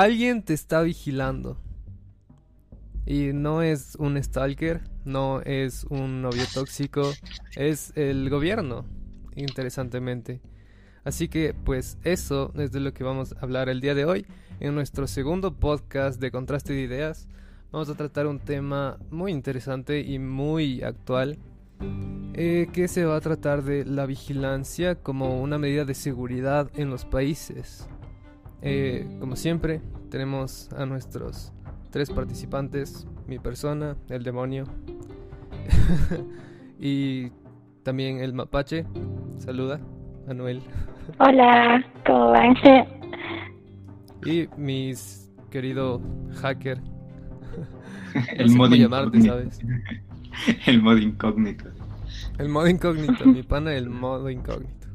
alguien te está vigilando. Y no es un stalker, no es un novio tóxico, es el gobierno, interesantemente. Así que pues eso es de lo que vamos a hablar el día de hoy en nuestro segundo podcast de Contraste de Ideas. Vamos a tratar un tema muy interesante y muy actual eh, que se va a tratar de la vigilancia como una medida de seguridad en los países. Eh, como siempre, tenemos a nuestros tres participantes, mi persona, el demonio y también el mapache. Saluda, Anuel. Hola, ¿cómo van? y mis querido hacker. el modo llamarte, ¿sabes? El modo incógnito. El modo incógnito, mi pana, el modo incógnito.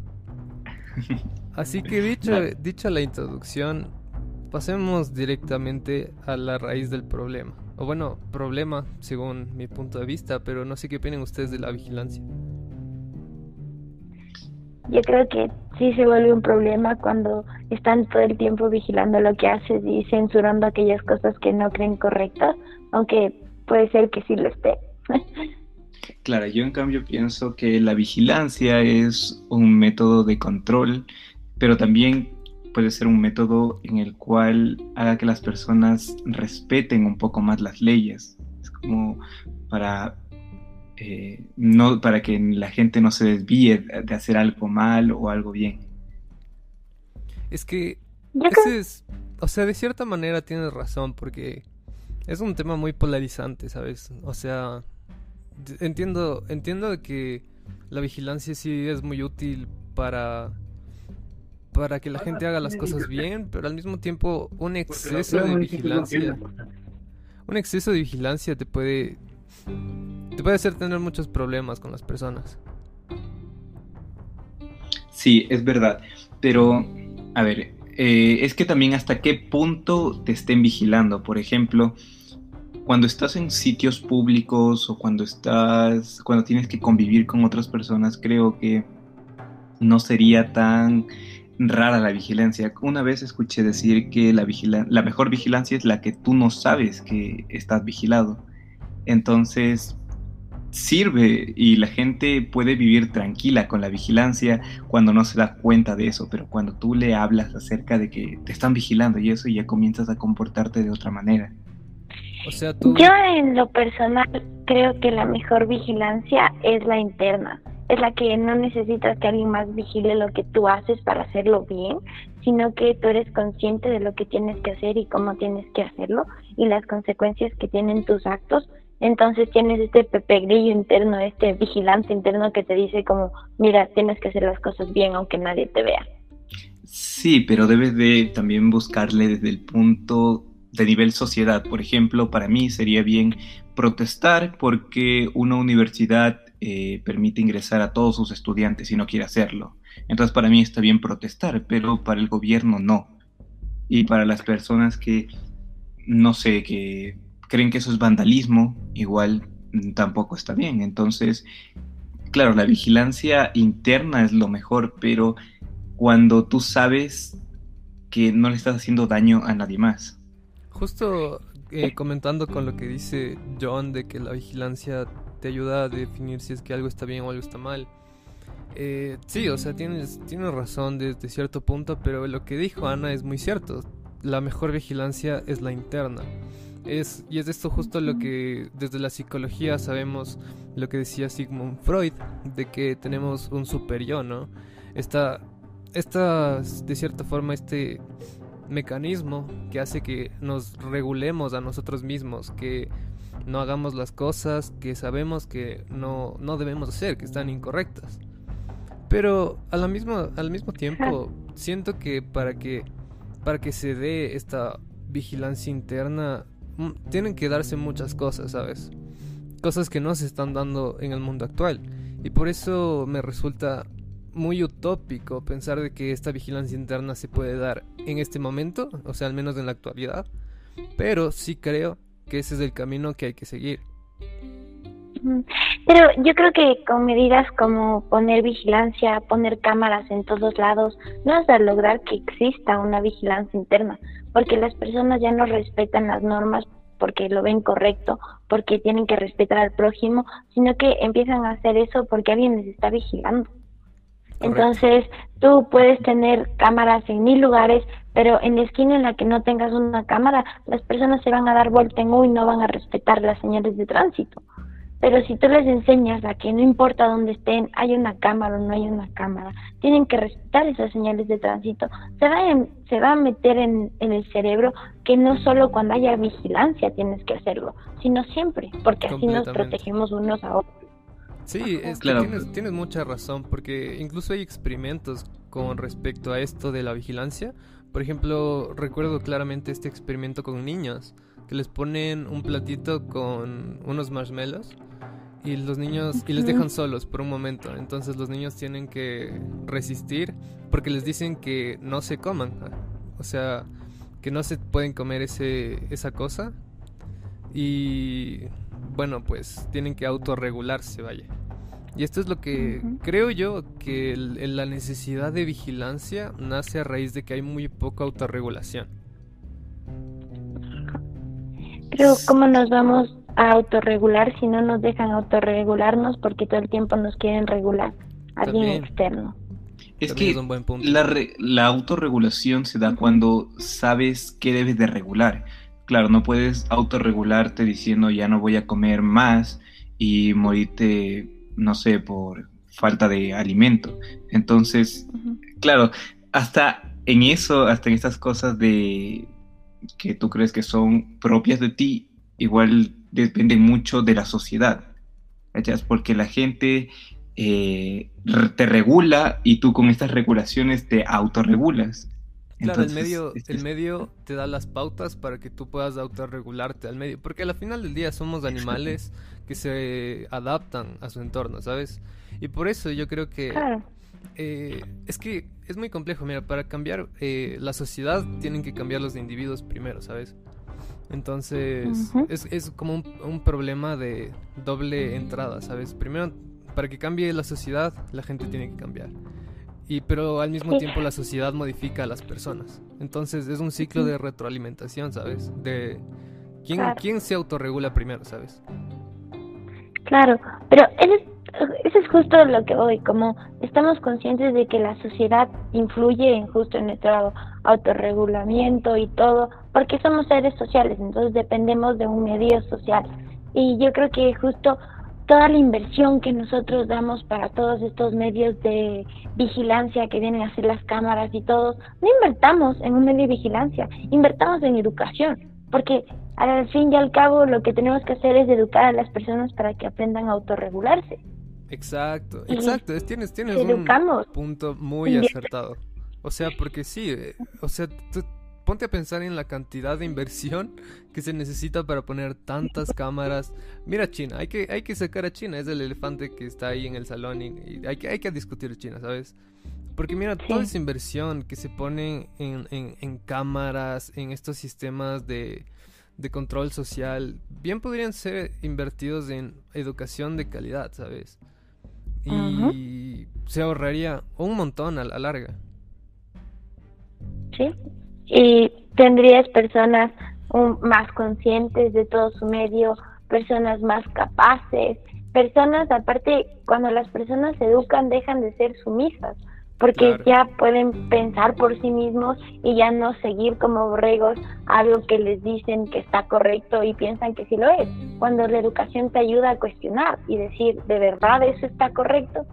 Así que dicho, dicha la introducción, pasemos directamente a la raíz del problema. O bueno, problema según mi punto de vista, pero no sé qué opinan ustedes de la vigilancia. Yo creo que sí se vuelve un problema cuando están todo el tiempo vigilando lo que haces y censurando aquellas cosas que no creen correctas, aunque puede ser que sí lo esté. Claro, yo en cambio pienso que la vigilancia es un método de control, pero también puede ser un método en el cual haga que las personas respeten un poco más las leyes. Es como para, eh, no, para que la gente no se desvíe de hacer algo mal o algo bien. Es que ese es, o sea, de cierta manera tienes razón porque es un tema muy polarizante, ¿sabes? O sea, entiendo, entiendo que la vigilancia sí es muy útil para para que la gente haga las cosas bien, pero al mismo tiempo un exceso de vigilancia. un exceso de vigilancia te puede te puede hacer tener muchos problemas con las personas. Sí, es verdad, pero a ver, eh, es que también hasta qué punto te estén vigilando, por ejemplo, cuando estás en sitios públicos o cuando estás, cuando tienes que convivir con otras personas, creo que no sería tan rara la vigilancia. Una vez escuché decir que la, la mejor vigilancia es la que tú no sabes que estás vigilado. Entonces, sirve y la gente puede vivir tranquila con la vigilancia cuando no se da cuenta de eso, pero cuando tú le hablas acerca de que te están vigilando y eso ya comienzas a comportarte de otra manera. Yo en lo personal creo que la mejor vigilancia es la interna. Es la que no necesitas que alguien más vigile lo que tú haces para hacerlo bien, sino que tú eres consciente de lo que tienes que hacer y cómo tienes que hacerlo y las consecuencias que tienen tus actos. Entonces tienes este pepe grillo interno, este vigilante interno que te dice como, mira, tienes que hacer las cosas bien aunque nadie te vea. Sí, pero debes de también buscarle desde el punto de nivel sociedad. Por ejemplo, para mí sería bien protestar porque una universidad eh, permite ingresar a todos sus estudiantes y no quiere hacerlo. Entonces para mí está bien protestar, pero para el gobierno no. Y para las personas que, no sé, que creen que eso es vandalismo, igual tampoco está bien. Entonces, claro, la vigilancia interna es lo mejor, pero cuando tú sabes que no le estás haciendo daño a nadie más. Justo eh, comentando con lo que dice John de que la vigilancia te ayuda a definir si es que algo está bien o algo está mal. Eh, sí, o sea, tienes, tienes razón desde cierto punto, pero lo que dijo Ana es muy cierto. La mejor vigilancia es la interna. Es, y es esto justo lo que desde la psicología sabemos, lo que decía Sigmund Freud, de que tenemos un super yo, ¿no? Esta, esta, de cierta forma, este mecanismo que hace que nos regulemos a nosotros mismos, que no hagamos las cosas que sabemos que no, no debemos hacer, que están incorrectas. Pero a la misma, al mismo tiempo siento que para que para que se dé esta vigilancia interna mm, tienen que darse muchas cosas, ¿sabes? Cosas que no se están dando en el mundo actual. Y por eso me resulta muy utópico pensar de que esta vigilancia interna se puede dar en este momento, o sea, al menos en la actualidad, pero sí creo que ese es el camino que hay que seguir. Pero yo creo que con medidas como poner vigilancia, poner cámaras en todos lados, no vas a lograr que exista una vigilancia interna, porque las personas ya no respetan las normas porque lo ven correcto, porque tienen que respetar al prójimo, sino que empiezan a hacer eso porque alguien les está vigilando. Entonces, tú puedes tener cámaras en mil lugares, pero en la esquina en la que no tengas una cámara, las personas se van a dar vuelta en U y no van a respetar las señales de tránsito. Pero si tú les enseñas a que no importa dónde estén, hay una cámara o no hay una cámara, tienen que respetar esas señales de tránsito, se va a, se va a meter en, el cerebro que no solo cuando haya vigilancia tienes que hacerlo, sino siempre, porque así nos protegemos unos a otros. Sí, es claro. tienes, tienes mucha razón, porque incluso hay experimentos con respecto a esto de la vigilancia. Por ejemplo, recuerdo claramente este experimento con niños, que les ponen un platito con unos marshmallows y los niños y les dejan solos por un momento. Entonces los niños tienen que resistir porque les dicen que no se coman, o sea, que no se pueden comer ese esa cosa y bueno, pues tienen que autorregularse, vaya. Y esto es lo que creo yo que la necesidad de vigilancia nace a raíz de que hay muy poca autorregulación. Pero ¿cómo nos vamos a autorregular si no nos dejan autorregularnos porque todo el tiempo nos quieren regular? Alguien externo. Es que La, la autorregulación se da cuando sabes qué debes de regular. Claro, no puedes autorregularte diciendo ya no voy a comer más y morirte, no sé, por falta de alimento. Entonces, claro, hasta en eso, hasta en estas cosas de que tú crees que son propias de ti, igual dependen mucho de la sociedad. Porque la gente eh, te regula y tú con estas regulaciones te autorregulas. Claro, el medio, el medio te da las pautas para que tú puedas autorregularte al medio. Porque al final del día somos animales que se adaptan a su entorno, ¿sabes? Y por eso yo creo que eh, es que es muy complejo. Mira, para cambiar eh, la sociedad tienen que cambiar los individuos primero, ¿sabes? Entonces es, es, como un, un problema de doble entrada, ¿sabes? Primero, para que cambie la sociedad, la gente tiene que cambiar. Y, pero al mismo tiempo la sociedad modifica a las personas. Entonces es un ciclo de retroalimentación, ¿sabes? De quién, quién se autorregula primero, ¿sabes? Claro, pero eso es justo lo que voy, como estamos conscientes de que la sociedad influye en justo en nuestro autorregulamiento y todo, porque somos seres sociales, entonces dependemos de un medio social. Y yo creo que justo toda la inversión que nosotros damos para todos estos medios de vigilancia que vienen a hacer las cámaras y todo, no invertamos en un medio de vigilancia, invertamos en educación, porque al fin y al cabo lo que tenemos que hacer es educar a las personas para que aprendan a autorregularse. Exacto, exacto, tienes, tienes un punto muy acertado. O sea, porque sí, eh, o sea, ponte a pensar en la cantidad de inversión que se necesita para poner tantas cámaras. Mira China, hay que, hay que sacar a China, es el elefante que está ahí en el salón y, hay, que, hay que discutir China, ¿sabes? Porque mira, toda esa inversión que se pone en, en, cámaras, en estos sistemas de, de control social, bien podrían ser invertidos en educación de calidad, ¿sabes? Y se ahorraría un montón a la larga. Sí, y tendrías personas más conscientes de todo su medio, personas más capaces, personas, aparte, cuando las personas se educan, dejan de ser sumisas, porque ya pueden pensar por sí mismos y ya no seguir como borregos algo que les dicen que está correcto y piensan que sí lo es. Cuando la educación te ayuda a cuestionar y decir, ¿de verdad eso está correcto?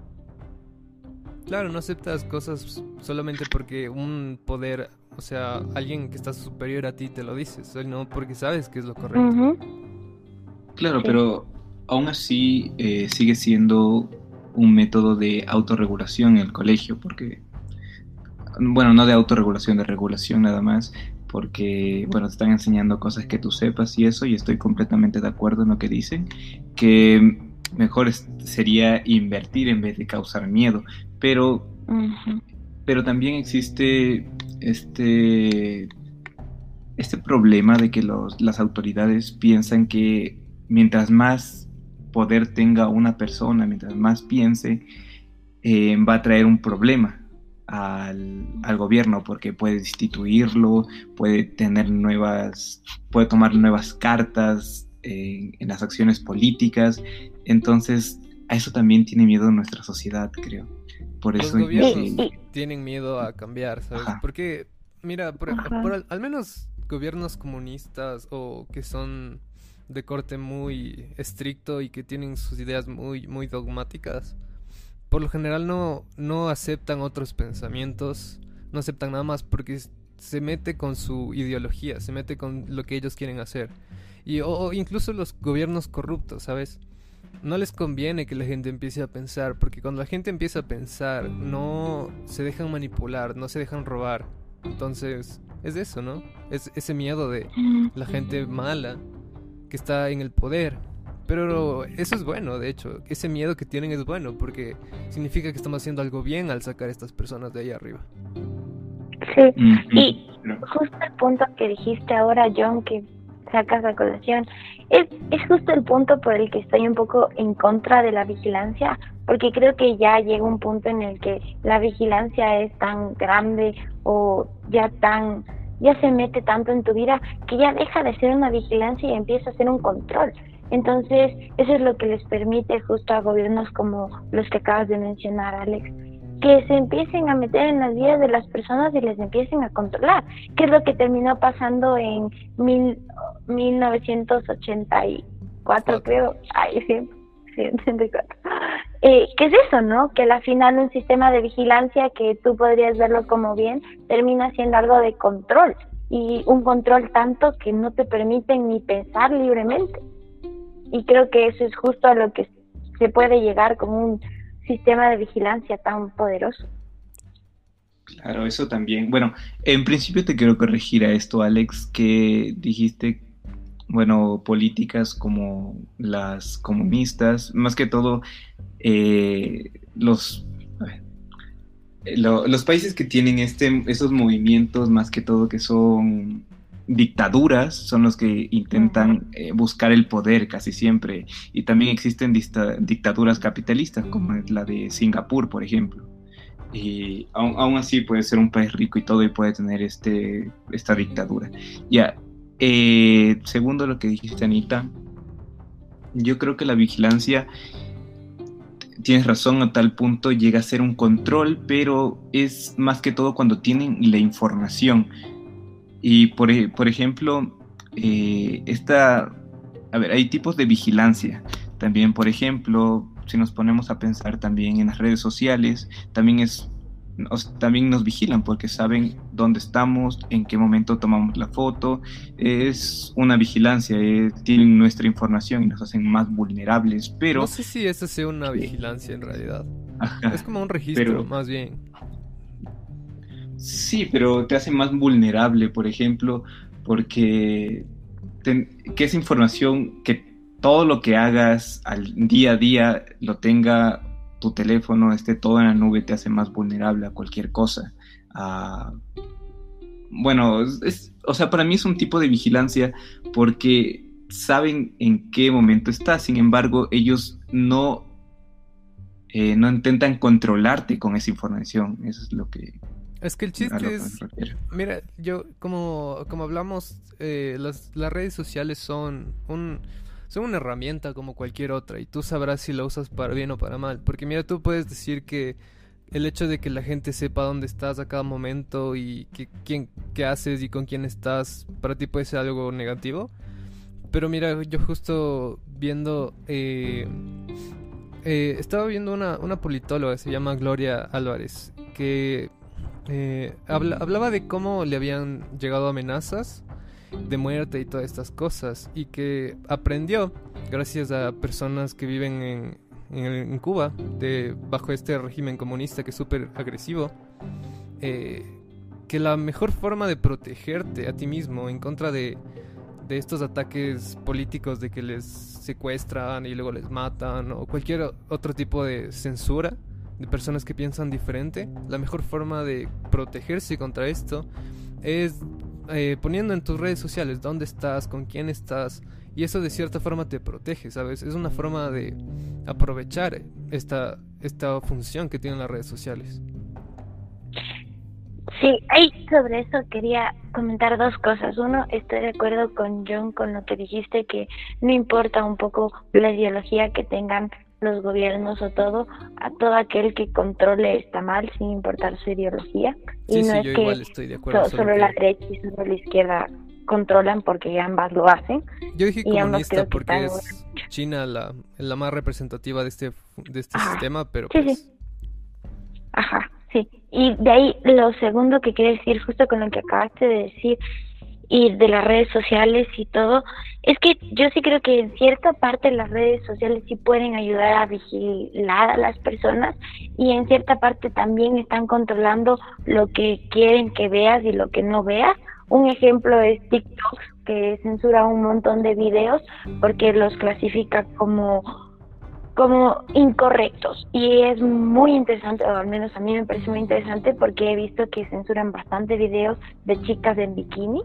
Claro, no aceptas cosas solamente porque un poder o sea, alguien que está superior a ti te lo dice, no porque sabes que es lo correcto. Claro, pero aún así eh, sigue siendo un método de autorregulación en el colegio, porque, bueno, no de autorregulación, de regulación nada más, porque, bueno, te están enseñando cosas que tú sepas y eso, y estoy completamente de acuerdo en lo que dicen, que mejor sería invertir en vez de causar miedo, pero, pero también existe este, este problema de que los, las autoridades piensan que mientras más poder tenga una persona, mientras más piense, eh, va a traer un problema al, al, gobierno porque puede destituirlo, puede tener nuevas, puede tomar nuevas cartas en las acciones políticas. Entonces, a eso también tiene miedo nuestra sociedad, creo. Por eso Los gobiernos tienen miedo a cambiar, ¿sabes? Porque, mira, por, al menos gobiernos comunistas o que son de corte muy estricto y que tienen sus ideas muy, muy dogmáticas, por lo general no, no aceptan otros pensamientos, no aceptan nada más porque se mete con su ideología, se mete con lo que ellos quieren hacer. Y o, incluso los gobiernos corruptos, ¿sabes? No les conviene que la gente empiece a pensar, porque cuando la gente empieza a pensar, no se dejan manipular, no se dejan robar. Entonces, es eso, ¿no? Es ese miedo de la gente mala que está en el poder pero eso es bueno, de hecho. Ese miedo que tienen es bueno porque significa que estamos haciendo algo bien al sacar a estas personas de ahí arriba. Sí, y justo el punto que dijiste ahora, John, que sacas a colación, es, es justo el punto por el que estoy un poco en contra de la vigilancia, porque creo que ya llega un punto en el que la vigilancia es tan grande o ya tan ya se mete tanto en tu vida que ya deja de ser una vigilancia y empieza a ser un control. Entonces, eso es lo que les permite justo a gobiernos como los que acabas de mencionar, Alex, que se empiecen a meter en las vidas de las personas y les empiecen a controlar, que es lo que terminó pasando en mil, 1984, creo. Ay, sí, sí, 84. Eh, ¿Qué es eso, no? Que al final un sistema de vigilancia que tú podrías verlo como bien termina siendo algo de control y un control tanto que no te permiten ni pensar libremente y creo que eso es justo a lo que se puede llegar con un sistema de vigilancia tan poderoso. Claro, eso también. Bueno, en principio te quiero corregir a esto, Alex, que dijiste, bueno, políticas como las comunistas, más que todo eh, los los países que tienen este, esos movimientos, más que todo que son dictaduras son los que intentan eh, buscar el poder casi siempre. Y también existen dictaduras capitalistas, como la de Singapur, por ejemplo. Y aún, así puede ser un país rico y todo y puede tener este, esta dictadura. Ya, eh, segundo lo que dijiste, Anita, yo creo que la vigilancia, tienes razón, a tal punto llega a ser un control, pero es más que todo cuando tienen la información y por, por ejemplo, eh, esta, a ver, hay tipos de vigilancia. También, por ejemplo, si nos ponemos a pensar también en las redes sociales, también es también nos vigilan porque saben dónde estamos, en qué momento tomamos la foto. Es una vigilancia, eh, tienen nuestra información y nos hacen más vulnerables, pero... No sé si esa sea una vigilancia en realidad. es como un registro, más bien. Sí, pero te hace más vulnerable, por ejemplo, porque que esa información, que todo lo que hagas al día a día lo tenga tu teléfono, esté todo en la nube, te hace más vulnerable a cualquier cosa. bueno, es, o sea, para mí es un tipo de vigilancia porque saben en qué momento estás, sin embargo, ellos no, eh, no intentan controlarte con esa información. Eso es lo que, es que el chiste es, mira, yo como, como hablamos, eh, las, las redes sociales son un, son una herramienta como cualquier otra y tú sabrás si la usas para bien o para mal. Porque mira, tú puedes decir que el hecho de que la gente sepa dónde estás a cada momento y que, quién, qué haces y con quién estás, para ti puede ser algo negativo. Pero mira, yo justo viendo... Eh, eh, estaba viendo una, una politóloga, se llama Gloria Álvarez, que eh, hablaba de cómo le habían llegado amenazas de muerte y todas estas cosas y que aprendió gracias a personas que viven en, en, Cuba de, bajo este régimen comunista que es súper agresivo eh, que la mejor forma de protegerte a ti mismo en contra de, de estos ataques políticos de que les secuestran y luego les matan o cualquier otro tipo de censura de personas que piensan diferente, la mejor forma de protegerse contra esto es eh, poniendo en tus redes sociales dónde estás, con quién estás Y eso de cierta forma te protege, ¿sabes? Es una forma de aprovechar esta, esta función que tienen las redes sociales. Sí, sobre eso quería comentar dos cosas. Uno, estoy de acuerdo con John con lo que dijiste, que no importa un poco la ideología que tengan los gobiernos o todo, a todo aquel que controle está mal sin importar su ideología. y no es que solo la derecha y solo la izquierda controlan porque ambas lo hacen. Yo dije comunista porque es China la, la, más representativa de este, de este sistema, pero pues... Ajá, sí. Y de ahí lo segundo que quiero decir, justo con lo que acabaste de decir, y de las redes sociales y todo, es que yo sí creo que en cierta parte las redes sociales sí pueden ayudar a vigilar a las personas y en cierta parte también están controlando lo que quieren que veas y lo que no veas. Un ejemplo es TikTok, que censura un montón de videos porque los clasifica como como incorrectos y es muy interesante o al menos a mí me parece muy interesante porque he visto que censuran bastante videos de chicas en bikini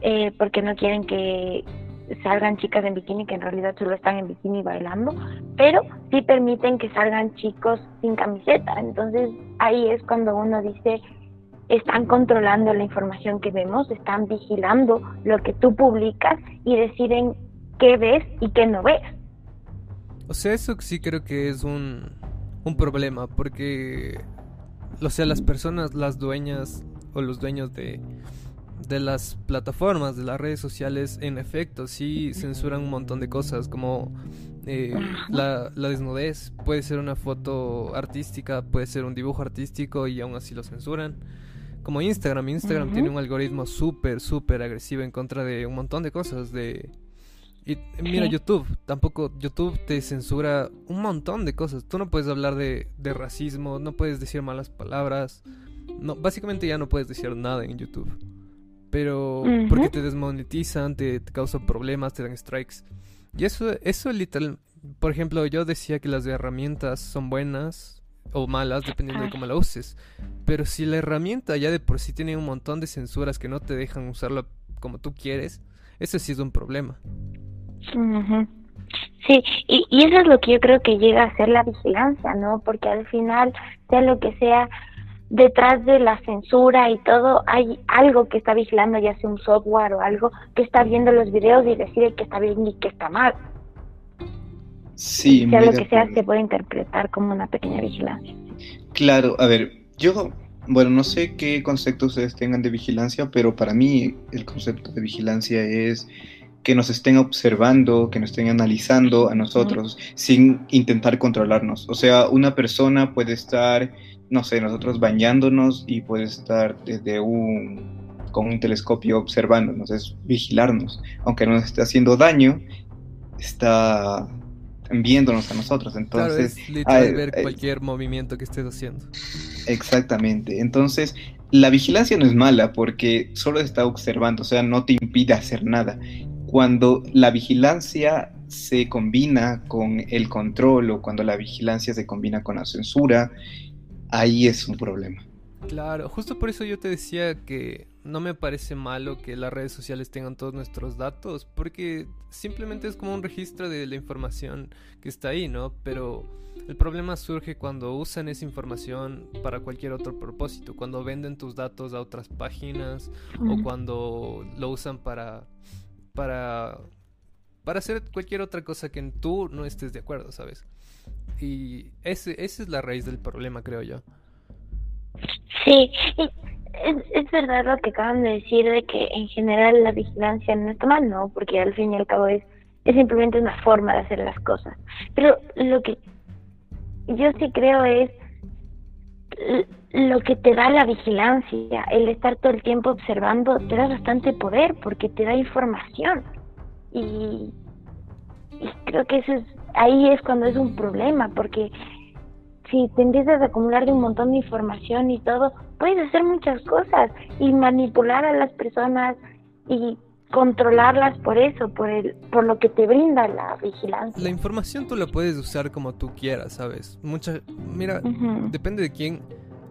eh, porque no quieren que salgan chicas en bikini que en realidad solo están en bikini bailando, pero sí permiten que salgan chicos sin camiseta. Entonces ahí es cuando uno dice, están controlando la información que vemos, están vigilando lo que tú publicas y deciden qué ves y qué no ves. O sea, eso sí creo que es un, un problema, porque, o sea, las personas, las dueñas o los dueños de, de las plataformas, de las redes sociales, en efecto, sí censuran un montón de cosas, como eh, la, la, desnudez. Puede ser una foto artística, puede ser un dibujo artístico y aún así lo censuran. Como Instagram, Instagram tiene un algoritmo súper, súper agresivo en contra de un montón de cosas. De... Y mira, YouTube, tampoco, YouTube te censura un montón de cosas. Tú no puedes hablar de, de racismo, no puedes decir malas palabras. No, básicamente ya no puedes decir nada en YouTube pero porque te desmonetizan, te, causan problemas, te dan strikes. Y eso, eso literal, por ejemplo, yo decía que las herramientas son buenas o malas dependiendo de cómo la uses. Pero si la herramienta ya de por sí tiene un montón de censuras que no te dejan usarla como tú quieres, eso sí es un problema. Sí, y, y eso es lo que yo creo que llega a ser la vigilancia, ¿no? Porque al final, sea lo que sea, detrás de la censura y todo hay algo que está vigilando, ya sea un software o algo, que está viendo los videos y decide que está bien y que está mal. Sí, sea lo que sea, se puede interpretar como una pequeña vigilancia. Claro, a ver, yo, bueno, no sé qué concepto ustedes tengan de vigilancia, pero para mí el concepto de vigilancia es que nos estén observando, que nos estén analizando a nosotros sin intentar controlarnos. O sea, una persona puede estar no sé, nosotros bañándonos y puede estar desde un con un telescopio observándonos, es vigilarnos, aunque no nos esté haciendo daño, está viéndonos a nosotros, entonces claro, ver cualquier movimiento que estés haciendo. Exactamente, entonces la vigilancia no es mala porque solo está observando, o sea, no te impide hacer nada. Cuando la vigilancia se combina con el control o cuando la vigilancia se combina con la censura, ahí es un problema. Claro, justo por eso yo te decía que no me parece malo que las redes sociales tengan todos nuestros datos, porque simplemente es como un registro de la información que está ahí, ¿no? Pero el problema surge cuando usan esa información para cualquier otro propósito, cuando venden tus datos a otras páginas o cuando lo usan para para para hacer cualquier otra cosa que tú no estés de acuerdo, ¿sabes? Y ese, esa es la raíz del problema, creo yo. Sí, es, es, verdad lo que acaban de decir de que en general la vigilancia no está mal, ¿no? Porque al fin y al cabo es, es simplemente una forma de hacer las cosas. Pero lo que yo sí creo es lo que te da la vigilancia, el estar todo el tiempo observando, te da bastante poder porque te da información. Y, y creo que eso es ahí es cuando es un problema, porque si te empiezas a acumular de un montón de información y todo, puedes hacer muchas cosas y manipular a las personas y controlarlas por eso, por el, por lo que te brinda la vigilancia. La información tú la puedes usar como tú quieras, ¿sabes? Mucha, mira, depende de quién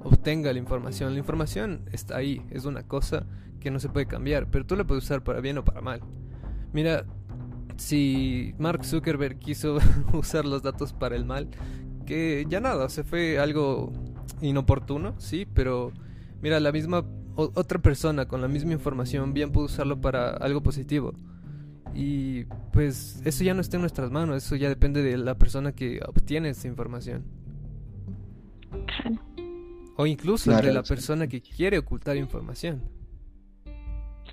obtenga la información. La información está ahí, es una cosa que no se puede cambiar, pero tú la puedes usar para bien o para mal. Mira, si Mark Zuckerberg quiso usar los datos para el mal, que ya nada, se fue algo inoportuno, sí, pero mira, la misma otra persona con la misma información bien pudo usarlo para algo positivo. Y pues eso ya no está en nuestras manos, eso ya depende de la persona que obtiene esta información. O incluso de la persona que quiere ocultar información.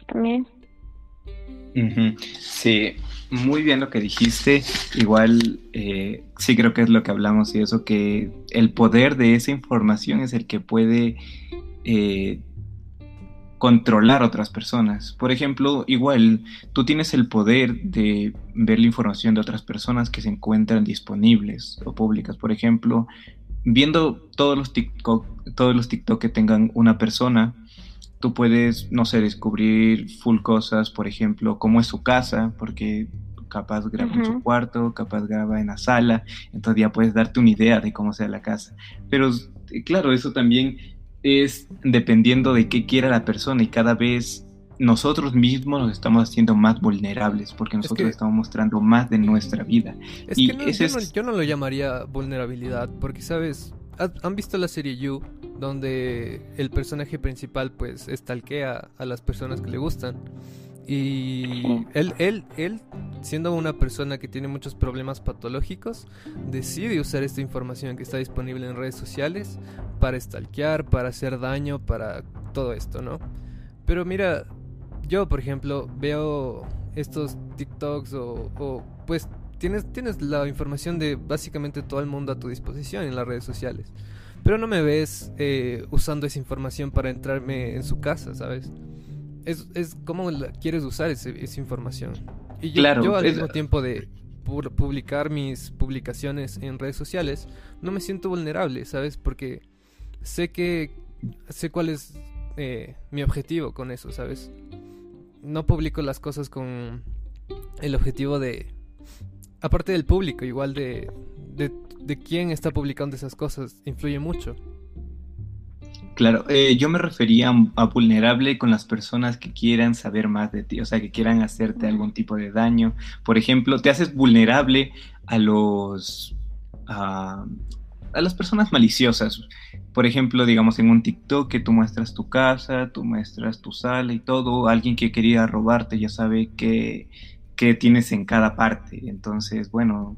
También. Sí, muy bien lo que dijiste. Igual eh, sí creo que es lo que hablamos y eso, que el poder de esa información es el que puede eh, controlar a otras personas. Por ejemplo, igual tú tienes el poder de ver la información de otras personas que se encuentran disponibles o públicas. Por ejemplo, viendo todos los TikTok, todos los TikTok que tengan una persona, tú puedes, no sé, descubrir full cosas, por ejemplo, cómo es su casa, porque capaz graba en su cuarto, capaz graba en la sala, entonces ya puedes darte una idea de cómo sea la casa. Pero claro, eso también es dependiendo de qué quiera la persona y cada vez nosotros mismos nos estamos haciendo más vulnerables porque nosotros estamos mostrando más de nuestra vida. y yo, no, lo llamaría vulnerabilidad porque, ¿sabes? ¿Han visto la serie You? Donde el personaje principal pues estalquea a las personas que le gustan. Y él, él, él, siendo una persona que tiene muchos problemas patológicos, decide usar esta información que está disponible en redes sociales para stalkear, para hacer daño, para todo esto, ¿no? Pero mira, yo por ejemplo veo estos TikToks o, pues tienes, tienes la información de básicamente todo el mundo a tu disposición en las redes sociales. Pero no me ves eh, usando esa información para entrarme en su casa, ¿sabes? es, es cómo quieres usar esa información. Y yo, yo al mismo tiempo de publicar mis publicaciones en redes sociales, no me siento vulnerable, ¿sabes? Porque sé que sé cuál es eh, mi objetivo con eso, ¿sabes? No publico las cosas con el objetivo de, aparte del público, igual de, de, de quién está publicando esas cosas, influye mucho. Claro, eh, yo me refería a, vulnerable con las personas que quieran saber más de ti, o sea, que quieran hacerte algún tipo de daño. Por ejemplo, te haces vulnerable a los a, las personas maliciosas. Por ejemplo, digamos en un TikTok que tú muestras tu casa, tú muestras tu sala y todo, alguien que quería robarte ya sabe qué tienes en cada parte. Entonces, bueno,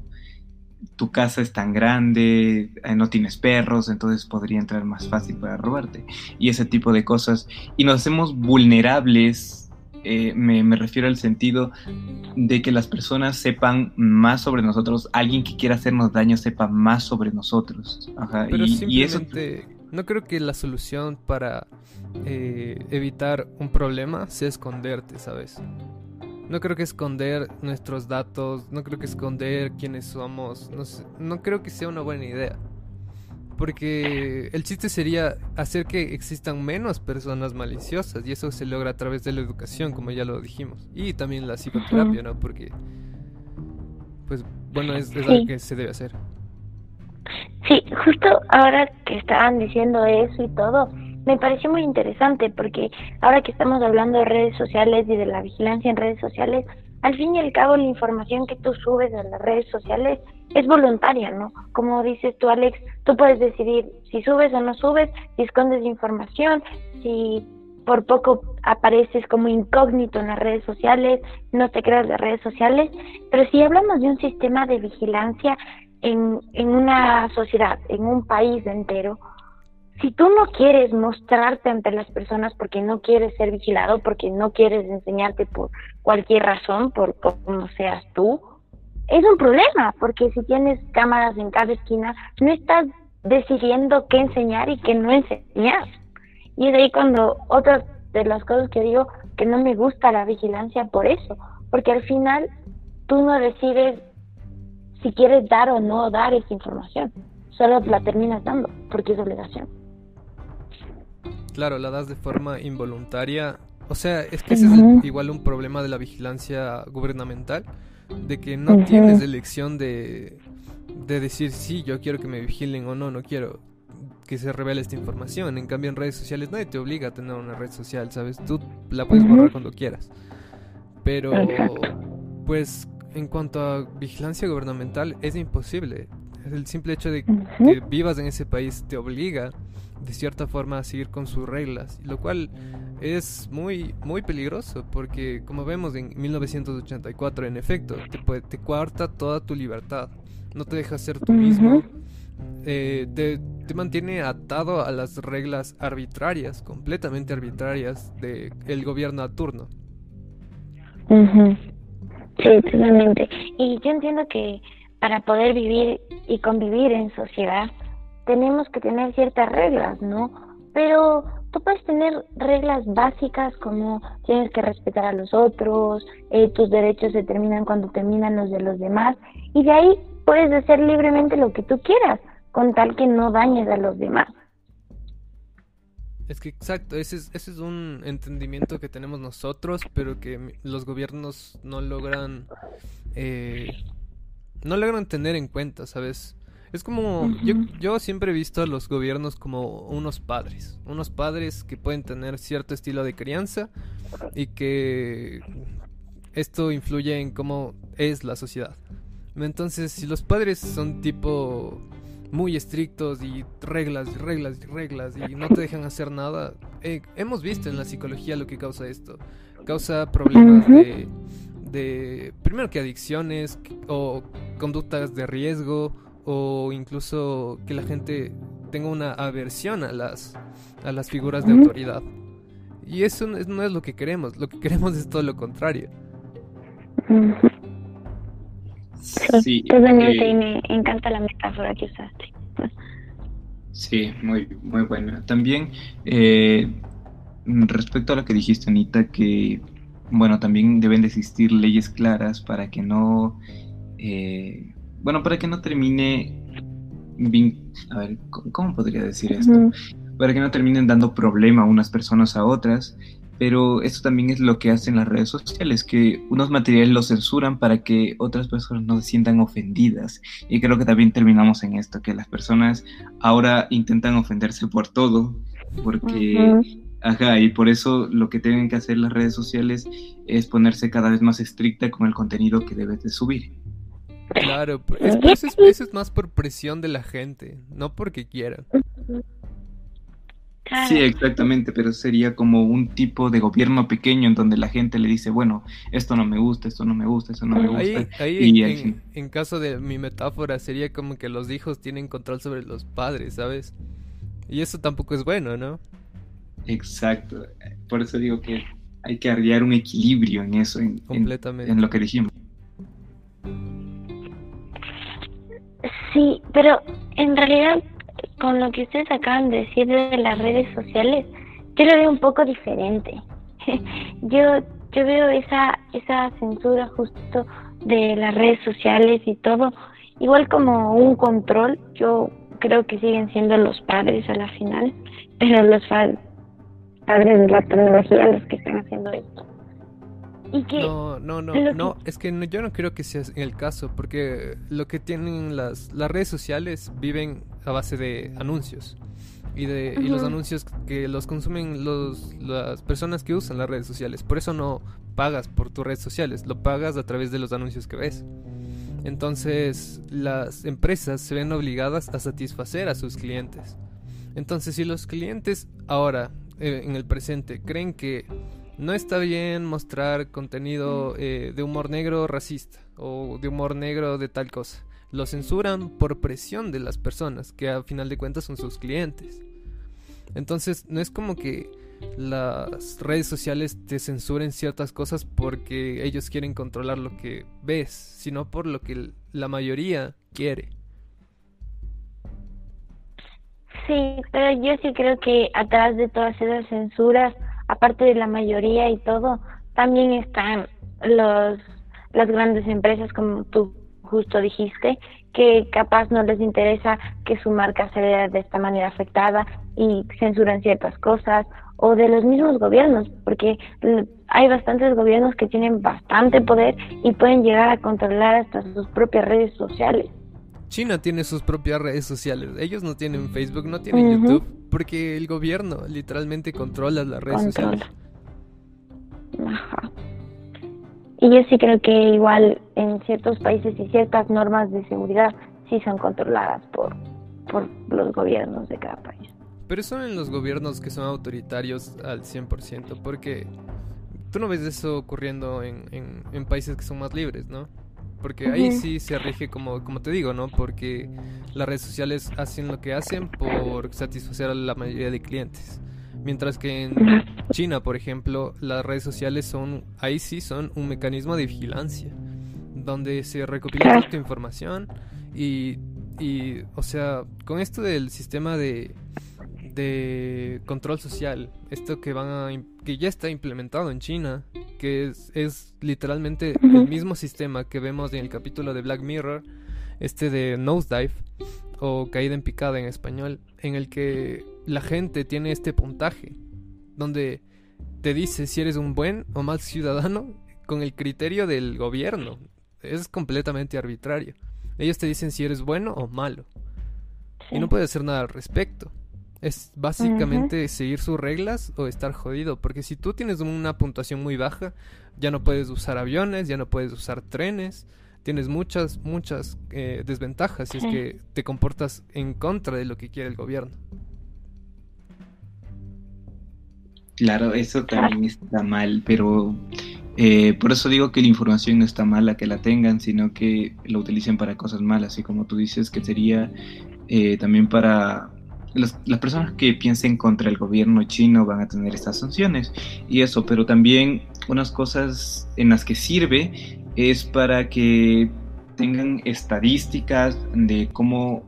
tu casa es tan grande, eh, no tienes perros, entonces podría entrar más fácil para robarte. Y ese tipo de cosas. Y nos hacemos vulnerables, eh, me, refiero al sentido de que las personas sepan más sobre nosotros, alguien que quiera hacernos daño sepa más sobre nosotros. Pero y, eso... No creo que la solución para eh, evitar un problema sea esconderte, ¿sabes? No creo que esconder nuestros datos, no creo que esconder quiénes somos, no, no creo que sea una buena idea. Porque el chiste sería hacer que existan menos personas maliciosas y eso se logra a través de la educación, como ya lo dijimos. Y también la psicoterapia, ¿no? Porque, pues, bueno, es, es algo que se debe hacer. Sí, justo ahora que estaban diciendo eso y todo, me pareció muy interesante porque ahora que estamos hablando de redes sociales y de la vigilancia en redes sociales, al fin y al cabo la información que tú subes a las redes sociales es voluntaria, ¿no? Como dices tú, Alex, tú puedes decidir si subes o no subes, si escondes información, si por poco apareces como incógnito en las redes sociales, no te creas las redes sociales, pero si hablamos de un sistema de vigilancia en, en una sociedad, en un país entero, si tú no quieres mostrarte ante las personas porque no quieres ser vigilado, porque no quieres enseñarte por cualquier razón, por como seas tú, es un problema, porque si tienes cámaras en cada esquina, no estás decidiendo qué enseñar y qué no enseñar. Y es ahí cuando otra de las cosas que digo que no me gusta la vigilancia por eso, porque al final tú no decides si quieres dar o no dar esa información, solo la terminas dando porque es obligación. Claro, la das de forma involuntaria. O sea, es que ese es igual un problema de la vigilancia gubernamental, de que no tienes elección de, de decir sí, yo quiero que me vigilen o no, no quiero que se revele esta información. En cambio, en redes sociales nadie te obliga a tener una red social, ¿sabes? Tú la puedes borrar cuando quieras. Pero, pues, en cuanto a vigilancia gubernamental, es imposible. El simple hecho de que vivas en ese país te obliga de cierta forma a seguir con sus reglas, lo cual es muy muy peligroso porque como vemos en 1984 en efecto te, te cuarta toda tu libertad, no te deja ser tú mismo, eh, te, te, mantiene atado a las reglas arbitrarias, completamente arbitrarias del el gobierno a turno. Sí, totalmente. Y yo entiendo que para poder vivir y convivir en sociedad tenemos que tener ciertas reglas, ¿no? Pero tú puedes tener reglas básicas como tienes que respetar a los otros, eh, tus derechos se terminan cuando terminan los de los demás, y de ahí puedes hacer libremente lo que tú quieras, con tal que no dañes a los demás. Es que exacto, ese es, ese es un entendimiento que tenemos nosotros, pero que los gobiernos no logran, eh, no logran tener en cuenta, ¿sabes? Es como, yo, yo siempre he visto a los gobiernos como unos padres, unos padres que pueden tener cierto estilo de crianza y que esto influye en cómo es la sociedad. Entonces, si los padres son tipo muy estrictos y reglas y reglas y reglas y no te dejan hacer nada. Eh, hemos visto en la psicología lo que causa esto. Causa problemas de, de, primero que adicciones o conductas de riesgo o incluso que la gente tenga una aversión a las, a las figuras de autoridad. Y eso no es lo que queremos, lo que queremos es todo lo contrario. Sí, totalmente, y me encanta la metáfora que usaste. Sí, muy, muy buena. También, eh, respecto a lo que dijiste, Anita, que, bueno, también deben de existir leyes claras para que no, eh, bueno, para que no termine, a ver, ¿cómo podría decir esto? Para que no terminen dando problema a unas personas a otras pero esto también es lo que hacen las redes sociales, que unos materiales los censuran para que otras personas no se sientan ofendidas. Y creo que también terminamos en esto, que las personas ahora intentan ofenderse por todo, porque, ajá, y por eso lo que tienen que hacer las redes sociales es ponerse cada vez más estricta con el contenido que debes de subir. Claro, eso es, es más por presión de la gente, no porque quieran. Sí, exactamente, pero sería como un tipo de gobierno pequeño en donde la gente le dice, bueno, esto no me gusta, esto no me gusta, esto no me gusta. Ahí, en, caso de mi metáfora, sería como que los hijos tienen control sobre los padres, ¿sabes? Y eso tampoco es bueno, ¿no? Exacto, por eso digo que hay que hallar un equilibrio en eso, en, Completamente. en lo que dijimos. Sí, pero en realidad con lo que ustedes acaban de decir de las redes sociales, yo lo veo un poco diferente. yo yo veo esa esa censura justo de las redes sociales y todo igual como un control. Yo creo que siguen siendo los padres a la final, pero los padres de la tecnología los que están haciendo esto. No, no, no, no, es que yo no creo que sea el caso, porque lo que tienen las, las redes sociales viven a base de anuncios. Y, de, y los anuncios que los consumen los, las personas que usan las redes sociales. Por eso no pagas por tus redes sociales, lo pagas a través de los anuncios que ves. Entonces las empresas se ven obligadas a satisfacer a sus clientes. Entonces si los clientes ahora, eh, en el presente, creen que no está bien mostrar contenido eh, de humor negro racista o de humor negro de tal cosa, lo censuran por presión de las personas, que a final de cuentas son sus clientes. Entonces, no es como que las redes sociales te censuren ciertas cosas porque ellos quieren controlar lo que ves, sino por lo que la mayoría quiere. Sí, pero yo sí creo que atrás de todas esas censuras, aparte de la mayoría y todo, también están los las grandes empresas como tú justo dijiste, que capaz no les interesa que su marca se vea de esta manera afectada y censuran ciertas cosas, o de los mismos gobiernos, porque hay bastantes gobiernos que tienen bastante poder y pueden llegar a controlar hasta sus propias redes sociales. China tiene sus propias redes sociales. Ellos no tienen Facebook, no tienen YouTube, porque el gobierno literalmente controla las redes sociales. Ajá. Y yo sí creo que igual en ciertos países y ciertas normas de seguridad sí son controladas por, por los gobiernos de cada país. Pero son en los gobiernos que son autoritarios al 100%, porque tú no ves eso ocurriendo en, en, países que son más libres, ¿no? Porque ahí sí se rige como, como te digo, ¿no? Porque las redes sociales hacen lo que hacen por satisfacer a la mayoría de clientes. Mientras que en China, por ejemplo, las redes sociales son, ahí sí son un mecanismo de vigilancia, donde se recopila tu información y, y, o sea, con esto del sistema de, de control social, esto que van a, que ya está implementado en China, que es, es literalmente el mismo sistema que vemos en el capítulo de Black Mirror, este de Nosedive, o Caída en Picada en español, en el que la gente tiene este puntaje, donde te dice si eres un buen o mal ciudadano con el criterio del gobierno. Es completamente arbitrario. Ellos te dicen si eres bueno o malo. Y no puedes hacer nada al respecto. Es básicamente seguir sus reglas o estar jodido. Porque si tú tienes una puntuación muy baja, ya no puedes usar aviones, ya no puedes usar trenes. Tienes muchas, muchas eh, desventajas si es que te comportas en contra de lo que quiere el gobierno. Claro, eso también está mal, pero eh, por eso digo que la información no está mala que la tengan, sino que la utilicen para cosas malas, y como tú dices, que sería eh, también para las, personas que piensen contra el gobierno chino van a tener estas sanciones y eso, pero también unas cosas en las que sirve es para que tengan estadísticas de cómo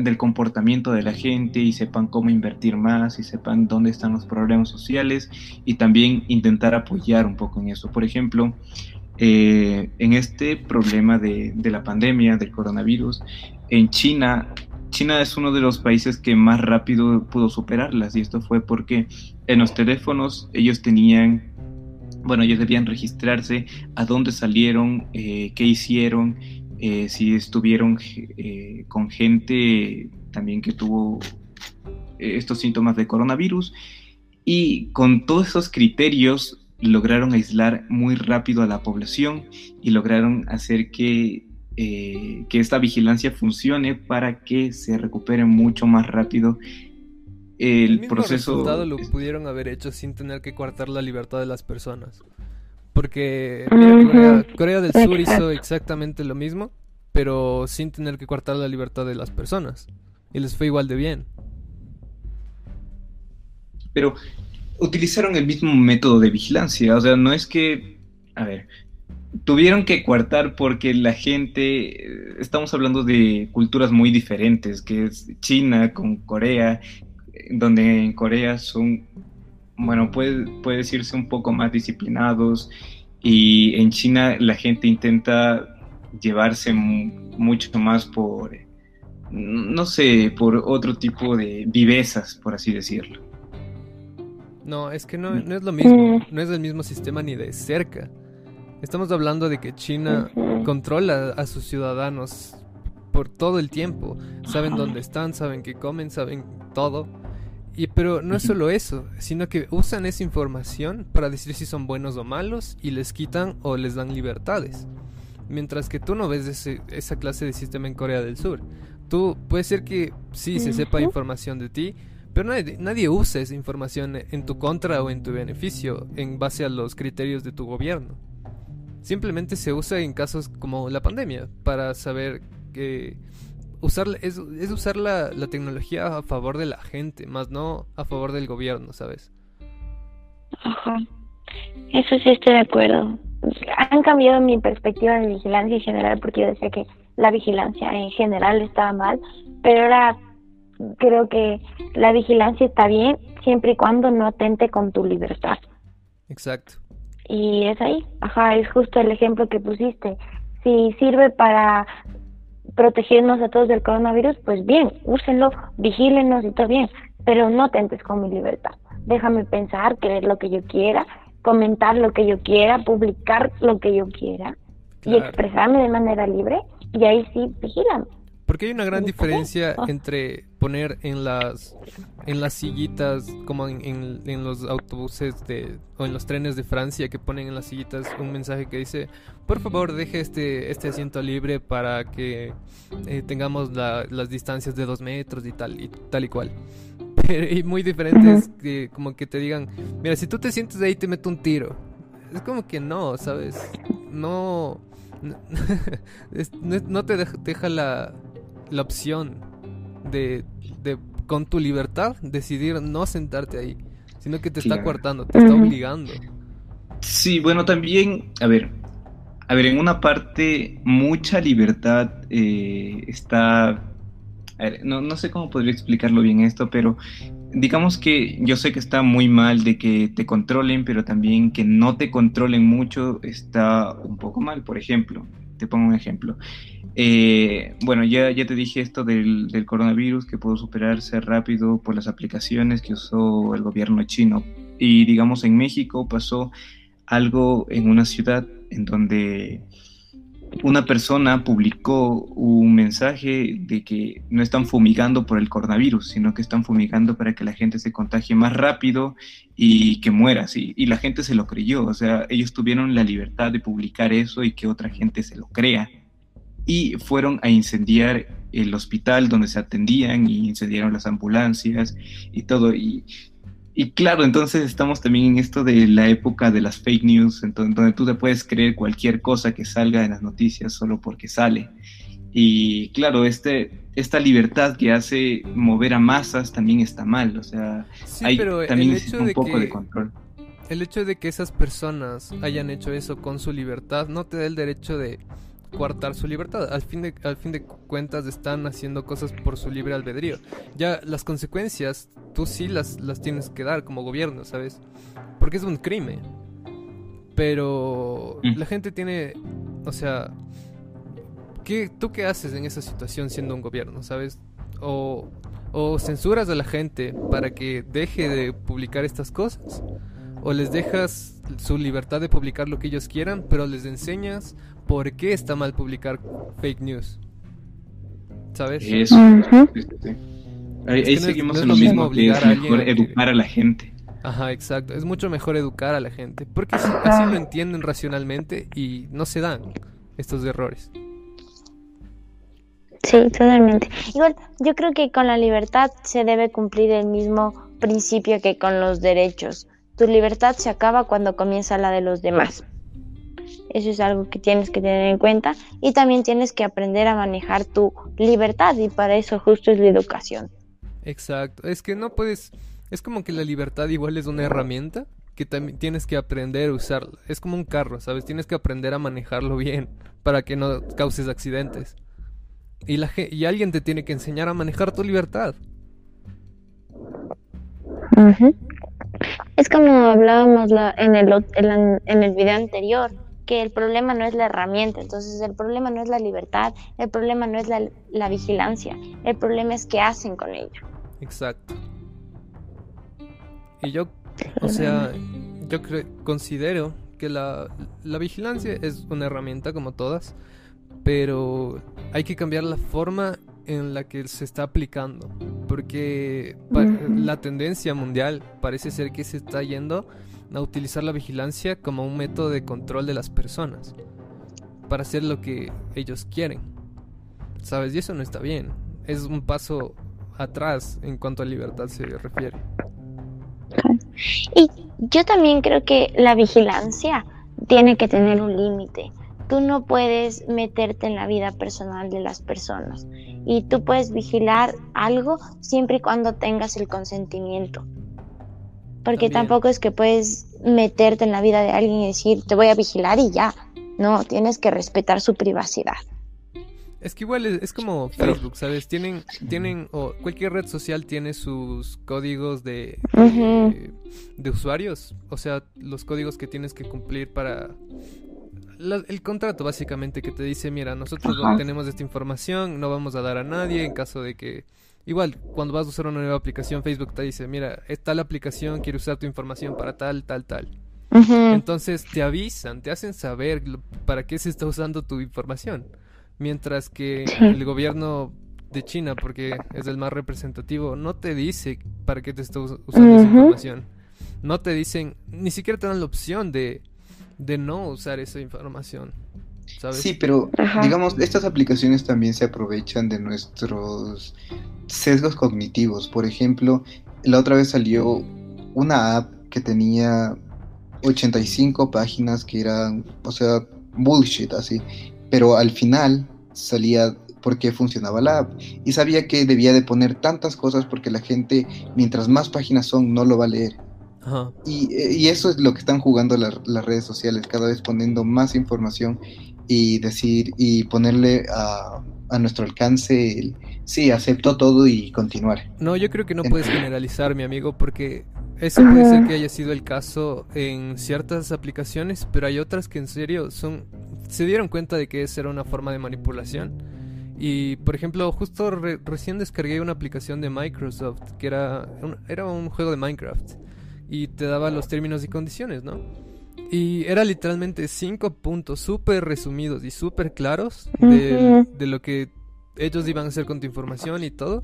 del comportamiento de la gente y sepan cómo invertir más y sepan dónde están los problemas sociales y también intentar apoyar un poco en eso. Por ejemplo, eh, en este problema de, de, la pandemia del coronavirus, en China, China es uno de los países que más rápido pudo superarlas y esto fue porque en los teléfonos ellos tenían bueno, ellos debían registrarse a dónde salieron, eh, qué hicieron eh, si estuvieron eh, con gente también que tuvo estos síntomas de coronavirus y con todos esos criterios lograron aislar muy rápido a la población y lograron hacer que, que esta vigilancia funcione para que se recupere mucho más rápido el, el proceso. resultado lo pudieron haber hecho sin tener que coartar la libertad de las personas. Porque Corea, del Sur hizo exactamente lo mismo, pero sin tener que cortar la libertad de las personas. Y les fue igual de bien. Pero utilizaron el mismo método de vigilancia. O sea, no es que. A ver. Tuvieron que coartar porque la gente. Eh, estamos hablando de culturas muy diferentes, que es China con Corea, donde en Corea son bueno, puede, puede decirse un poco más disciplinados y en China la gente intenta llevarse mucho más por, no sé, por otro tipo de vivezas, por así decirlo. No, es que no, no es lo mismo, no es el mismo sistema ni de cerca. Estamos hablando de que China controla a sus ciudadanos por todo el tiempo. Saben dónde están, saben qué comen, saben todo. Y, pero no es solo eso, sino que usan esa información para decir si son buenos o malos y les quitan o les dan libertades. Mientras que tú no ves ese, esa clase de sistema en Corea del Sur. Tú puede ser que sí se sepa información de ti, pero nadie, nadie usa esa información en tu contra o en tu beneficio en base a los criterios de tu gobierno. Simplemente se usa en casos como la pandemia para saber que usar, es, es usar la, tecnología a favor de la gente, más no a favor del gobierno, ¿sabes? Ajá. Eso sí estoy de acuerdo. Han cambiado mi perspectiva de vigilancia en general porque yo decía que la vigilancia en general estaba mal, pero ahora creo que la vigilancia está bien siempre y cuando no atente con tu libertad. Exacto. Y es ahí, ajá, es justo el ejemplo que pusiste. Si sirve para protegernos a todos del coronavirus, pues bien, úsenlo, vigílenos y todo bien, pero no tentes con mi libertad. Déjame pensar, creer lo que yo quiera, comentar lo que yo quiera, publicar lo que yo quiera y expresarme de manera libre y ahí sí vigílame. Porque hay una gran diferencia entre poner en las en las sillitas como en, en, los autobuses de o en los trenes de Francia que ponen en las sillitas un mensaje que dice por favor deje este este asiento libre para que eh, tengamos las distancias de dos metros y tal y tal y cual y muy diferentes que como que te digan mira si tú te sientes ahí te meto un tiro es como que no sabes no no, te deja, la, la opción de, de, con tu libertad, decidir no sentarte ahí, sino que te está coartando, te está obligando. Sí, bueno, también, a ver, a ver, en una parte, mucha libertad eh, está... no, no sé cómo podría explicarlo bien esto, pero digamos que yo sé que está muy mal de que te controlen, pero también que no te controlen mucho está un poco mal. Por ejemplo, te pongo un ejemplo. Eh, bueno, ya, ya te dije esto del, coronavirus que pudo superarse rápido por las aplicaciones que usó el gobierno chino. Y digamos, en México pasó algo en una ciudad en donde una persona publicó un mensaje de que no están fumigando por el coronavirus, sino que están fumigando para que la gente se contagie más rápido y que muera, ¿sí? Y la gente se lo creyó, o sea, ellos tuvieron la libertad de publicar eso y que otra gente se lo crea y fueron a incendiar el hospital donde se atendían y incendiaron las ambulancias y todo. Y, y claro, entonces estamos también en esto de la época de las fake news, donde tú te puedes creer cualquier cosa que salga en las noticias solo porque sale. Y claro, este, esta libertad que hace mover a masas también está mal, o sea, hay también un poco de control. El hecho de que esas personas hayan hecho eso con su libertad no te da el derecho de coartar su libertad. Al fin, de, al fin de cuentas están haciendo cosas por su libre albedrío. Ya las consecuencias tú sí las, las tienes que dar como gobierno, ¿sabes? Porque es un crimen. Pero mm. la gente tiene, o sea, ¿qué, ¿tú qué haces en esa situación siendo un gobierno, ¿sabes? O, o censuras a la gente para que deje de publicar estas cosas. O les dejas su libertad de publicar lo que ellos quieran, pero les enseñas por qué está mal publicar fake news. ¿Sabes? Eso. Ahí, seguimos en lo mismo, que es mejor educar a la gente. Ajá, exacto. Es mucho mejor educar a la gente. Porque así, lo entienden racionalmente y no se dan estos errores. Sí, totalmente. Igual, yo creo que con la libertad se debe cumplir el mismo principio que con los derechos. Tu libertad se acaba cuando comienza la de los demás. Eso es algo que tienes que tener en cuenta y también tienes que aprender a manejar tu libertad y para eso justo es la educación. Exacto, es que no puedes, es como que la libertad igual es una herramienta que también tienes que aprender a usarla. Es como un carro, ¿sabes? Tienes que aprender a manejarlo bien para que no causes accidentes. Y, la, y alguien te tiene que enseñar a manejar tu libertad. Es como hablábamos en, el, en el video anterior que el problema no es la herramienta, entonces el problema no es la libertad, el problema no es la, vigilancia, el problema es qué hacen con ella. Exacto. Y yo, o sea, yo considero que la, la vigilancia es una herramienta como todas, pero hay que cambiar la forma en la que se está aplicando, porque la tendencia mundial parece ser que se está yendo a utilizar la vigilancia como un método de control de las personas para hacer lo que ellos quieren. ¿Sabes? Y eso no está bien. Es un paso atrás en cuanto a libertad se refiere. Y yo también creo que la vigilancia tiene que tener un límite. Tú no puedes meterte en la vida personal de las personas y tú puedes vigilar algo siempre y cuando tengas el consentimiento. Porque tampoco es que puedes meterte en la vida de alguien y decir, te voy a vigilar y ya. No, tienes que respetar su privacidad. Es que igual es, como Facebook, ¿sabes? Tienen, tienen, o cualquier red social tiene sus códigos de, de, usuarios. O sea, los códigos que tienes que cumplir para... el contrato básicamente que te dice, mira, nosotros tenemos esta información, no vamos a dar a nadie en caso de que Igual, cuando vas a usar una nueva aplicación, Facebook te dice, mira, esta la aplicación quiere usar tu información para tal, tal, tal. Entonces te avisan, te hacen saber para qué se está usando tu información. Mientras que el gobierno de China porque es el más representativo, no te dice para qué te está usando esa información. No te dicen, ni siquiera te dan la opción de, de no usar esa información. ¿sabes? Sí, pero digamos, estas aplicaciones también se aprovechan de nuestros sesgos cognitivos. Por ejemplo, la otra vez salió una app que tenía 85 páginas que eran, o sea, bullshit así. Pero al final salía por qué funcionaba la app y sabía que debía de poner tantas cosas porque la gente, mientras más páginas son, no lo va a leer. Y, y, eso es lo que están jugando las redes sociales, cada vez poniendo más información y decir y ponerle a, a nuestro alcance el, sí, acepto todo y continuar. No, yo creo que no puedes generalizar, mi amigo, porque eso puede ser que haya sido el caso en ciertas aplicaciones, pero hay otras que en serio son se dieron cuenta de que esa era una forma de manipulación. Y por ejemplo, justo recién descargué una aplicación de Microsoft que era un, era un juego de Minecraft y te daba los términos y condiciones, ¿no? Y era literalmente cinco puntos súper resumidos y súper claros de, de lo que ellos iban a hacer con tu información y todo.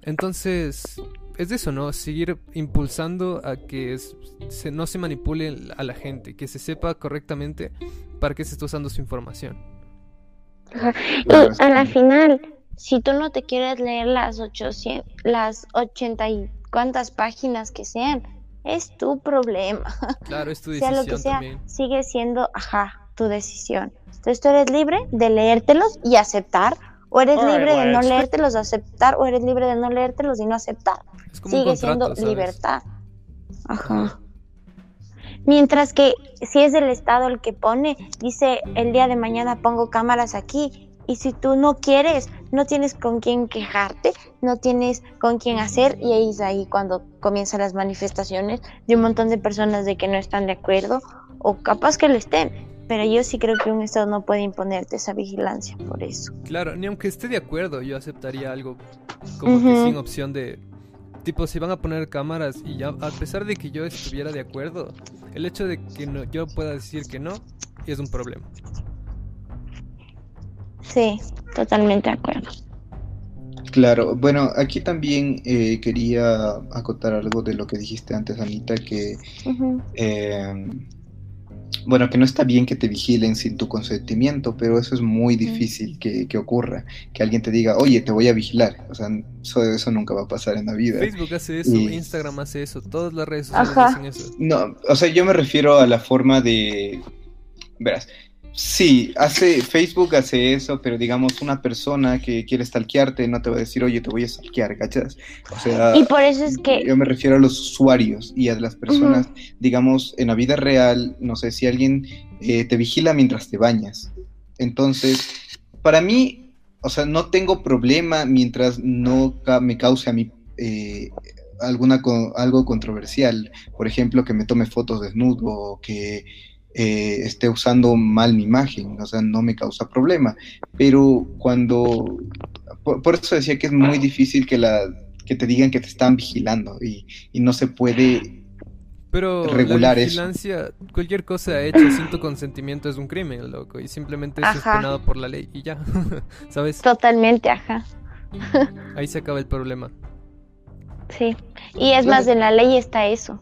Entonces, es de eso, ¿no? Seguir impulsando a que se, no se manipule a la gente, que se sepa correctamente para qué se está usando su información. Y a la final, si tú no te quieres leer las 800, las 80 y cuántas páginas que sean, es tu problema. Claro, es tu decisión. sea lo que sea, sigue siendo, ajá, tu decisión. Entonces tú eres libre de leértelos y aceptar o eres libre de no leértelos, aceptar, o eres libre de no leértelos y no aceptar. Sigue siendo libertad. Ajá. Mientras que si es el Estado el que pone, dice el día de mañana pongo cámaras aquí, y si tú no quieres, no tienes con quién quejarte, no tienes con quién hacer, y ahí es ahí cuando comienzan las manifestaciones de un montón de personas de que no están de acuerdo, o capaz que lo estén, pero yo sí creo que un Estado no puede imponerte esa vigilancia por eso. Claro, ni aunque esté de acuerdo, yo aceptaría algo como que sin opción de... Tipo, si van a poner cámaras y ya, a pesar de que yo estuviera de acuerdo, el hecho de que no, yo pueda decir que no es un problema. Sí, totalmente de acuerdo. Claro, bueno, aquí también eh, quería acotar algo de lo que dijiste antes, Anita, que bueno, que no está bien que te vigilen sin tu consentimiento, pero eso es muy difícil que, ocurra. Que alguien te diga, oye, te voy a vigilar. O sea, eso, eso nunca va a pasar en la vida. Facebook hace eso, Instagram hace eso, todas las redes sociales hacen eso. No, o sea, yo me refiero a la forma de... Verás, Sí, hace, Facebook hace eso, pero digamos una persona que quiere stalkearte no te va a decir, oye, te voy a stalkear, ¿cachas? O sea, y por eso es que... Yo me refiero a los usuarios y a las personas, digamos, en la vida real, no sé, si alguien eh, te vigila mientras te bañas. Entonces, para mí, o sea, no tengo problema mientras no me cause a mí eh, alguna algo controversial. Por ejemplo, que me tome fotos desnudo o que eh, esté usando mal mi imagen, o sea, no me causa problema. Pero cuando, por, eso decía que es muy difícil que, la, que te digan que te están vigilando y, no se puede pero regular la vigilancia, cualquier cosa hecha sin tu consentimiento es un crimen, loco, y simplemente es penado por la ley y ya, ¿sabes? Totalmente, ajá. Ahí se acaba el problema. Sí, y es más, en la ley está eso.